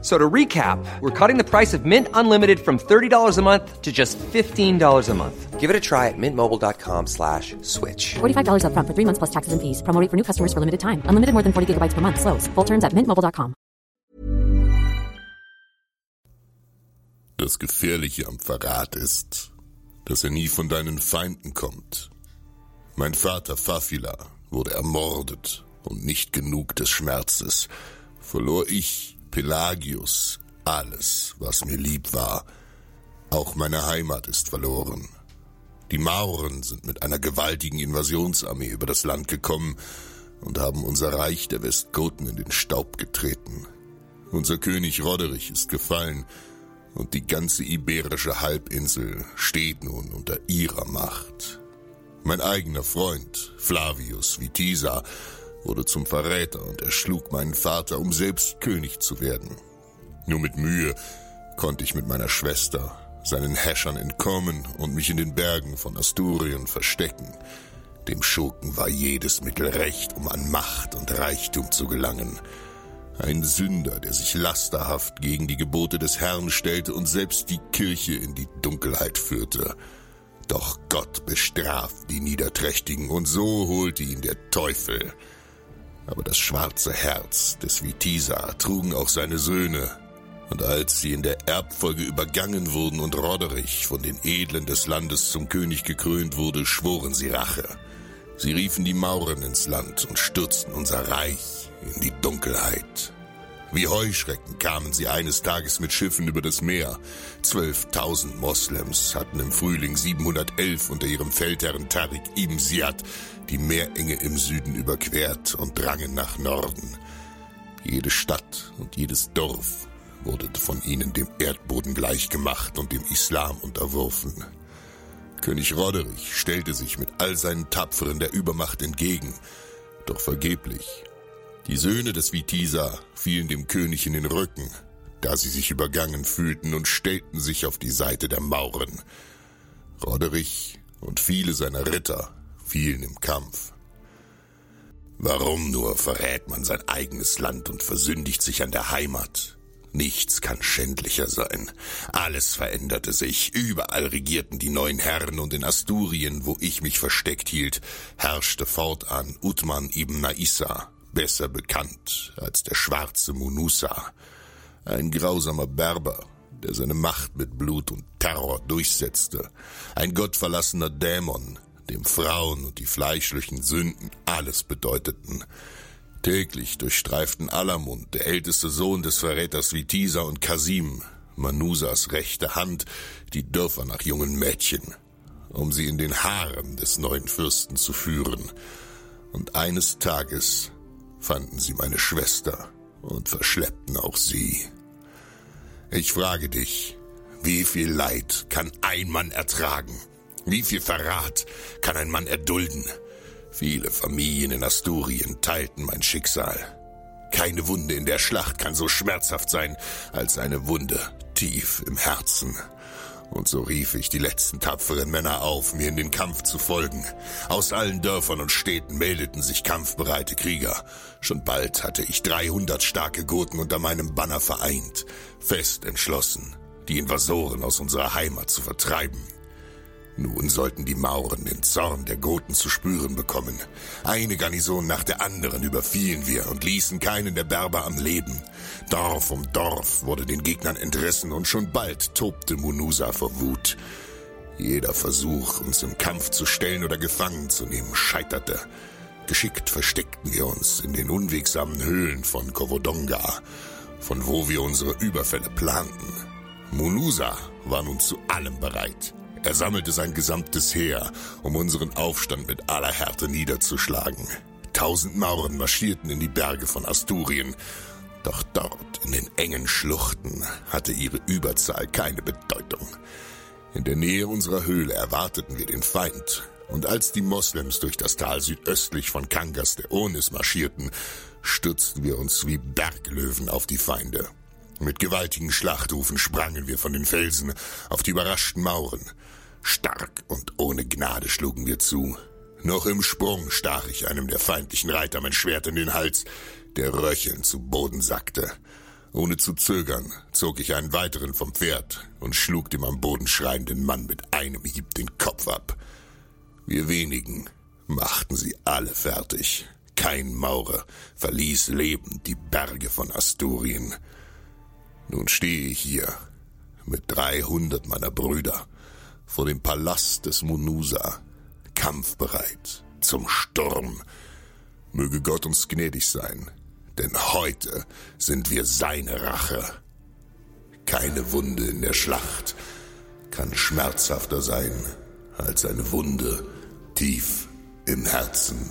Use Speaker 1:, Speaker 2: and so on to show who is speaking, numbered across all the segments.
Speaker 1: So to recap, we're cutting the price of Mint Unlimited from $30 a month to just $15 a month.
Speaker 2: Give it a try at mintmobile.com slash switch.
Speaker 3: $45 upfront for three months plus taxes and fees. Promo rate for new customers for limited time. Unlimited more than 40 gigabytes per month. Slows. Full terms at mintmobile.com.
Speaker 4: Das Gefährliche am Verrat ist, dass er nie von deinen Feinden kommt. Mein Vater Fafila wurde ermordet und nicht genug des Schmerzes verlor ich, Pelagius, alles, was mir lieb war. Auch meine Heimat ist verloren. Die Mauren sind mit einer gewaltigen Invasionsarmee über das Land gekommen und haben unser Reich der Westgoten in den Staub getreten. Unser König Roderich ist gefallen und die ganze iberische Halbinsel steht nun unter ihrer Macht. Mein eigener Freund, Flavius Vitisa, wurde zum Verräter und erschlug meinen Vater, um selbst König zu werden. Nur mit Mühe konnte ich mit meiner Schwester seinen Häschern entkommen und mich in den Bergen von Asturien verstecken. Dem Schurken war jedes Mittel recht, um an Macht und Reichtum zu gelangen. Ein Sünder, der sich lasterhaft gegen die Gebote des Herrn stellte und selbst die Kirche in die Dunkelheit führte. Doch Gott bestraft die Niederträchtigen und so holte ihn der Teufel. Aber das schwarze Herz des Vitisa trugen auch seine Söhne, und als sie in der Erbfolge übergangen wurden und Roderich von den Edlen des Landes zum König gekrönt wurde, schworen sie Rache. Sie riefen die Mauren ins Land und stürzten unser Reich in die Dunkelheit. Wie Heuschrecken kamen sie eines Tages mit Schiffen über das Meer. Zwölftausend Moslems hatten im Frühling 711 unter ihrem Feldherrn Tariq ibn Ziyad die Meerenge im Süden überquert und drangen nach Norden. Jede Stadt und jedes Dorf wurde von ihnen dem Erdboden gleichgemacht und dem Islam unterworfen. König Roderich stellte sich mit all seinen Tapferen der Übermacht entgegen, doch vergeblich. Die Söhne des Vitisa fielen dem König in den Rücken, da sie sich übergangen fühlten und stellten sich auf die Seite der Mauren. Roderich und viele seiner Ritter fielen im Kampf. Warum nur verrät man sein eigenes Land und versündigt sich an der Heimat? Nichts kann schändlicher sein. Alles veränderte sich. Überall regierten die neuen Herren und in Asturien, wo ich mich versteckt hielt, herrschte fortan Utman ibn Naissa, besser bekannt als der schwarze Munusa. Ein grausamer Berber, der seine Macht mit Blut und Terror durchsetzte. Ein gottverlassener Dämon, dem Frauen und die fleischlichen Sünden alles bedeuteten. Täglich durchstreiften Alamund, der älteste Sohn des Verräters Vitisa und Kasim, Manusas rechte Hand, die Dörfer nach jungen Mädchen, um sie in den Haaren des neuen Fürsten zu führen. Und eines Tages fanden sie meine Schwester und verschleppten auch sie. Ich frage dich, wie viel Leid kann ein Mann ertragen? Wie viel Verrat kann ein Mann erdulden? Viele Familien in Asturien teilten mein Schicksal. Keine Wunde in der Schlacht kann so schmerzhaft sein als eine Wunde tief im Herzen. Und so rief ich die letzten tapferen Männer auf, mir in den Kampf zu folgen. Aus allen Dörfern und Städten meldeten sich kampfbereite Krieger. Schon bald hatte ich 300 starke Goten unter meinem Banner vereint, fest entschlossen, die Invasoren aus unserer Heimat zu vertreiben. Nun sollten die Mauren den Zorn der Goten zu spüren bekommen. Eine Garnison nach der anderen überfielen wir und ließen keinen der Berber am Leben. Dorf um Dorf wurde den Gegnern entrissen und schon bald tobte Munusa vor Wut. Jeder Versuch, uns im Kampf zu stellen oder gefangen zu nehmen, scheiterte. Geschickt versteckten wir uns in den unwegsamen Höhlen von Kovodonga, von wo wir unsere Überfälle planten. Munusa war nun zu allem bereit. Er sammelte sein gesamtes Heer, um unseren Aufstand mit aller Härte niederzuschlagen. Tausend Mauren marschierten in die Berge von Asturien, doch dort in den engen Schluchten hatte ihre Überzahl keine Bedeutung. In der Nähe unserer Höhle erwarteten wir den Feind, und als die Moslems durch das Tal südöstlich von Kangas der Onis marschierten, stürzten wir uns wie Berglöwen auf die Feinde. Mit gewaltigen Schlachtrufen sprangen wir von den Felsen auf die überraschten Mauren. Stark und ohne Gnade schlugen wir zu. Noch im Sprung stach ich einem der feindlichen Reiter mein Schwert in den Hals, der röchelnd zu Boden sackte. Ohne zu zögern zog ich einen weiteren vom Pferd und schlug dem am Boden schreienden Mann mit einem Hieb den Kopf ab. Wir wenigen machten sie alle fertig. Kein Maurer verließ lebend die Berge von Asturien. Nun stehe ich hier mit dreihundert meiner Brüder vor dem Palast des Munusa, kampfbereit zum Sturm. Möge Gott uns gnädig sein, denn heute sind wir seine Rache. Keine Wunde in der Schlacht kann schmerzhafter sein als eine Wunde tief im Herzen.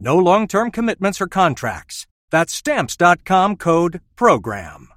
Speaker 5: No long term commitments or contracts. That's Stamps.com code PROGRAM.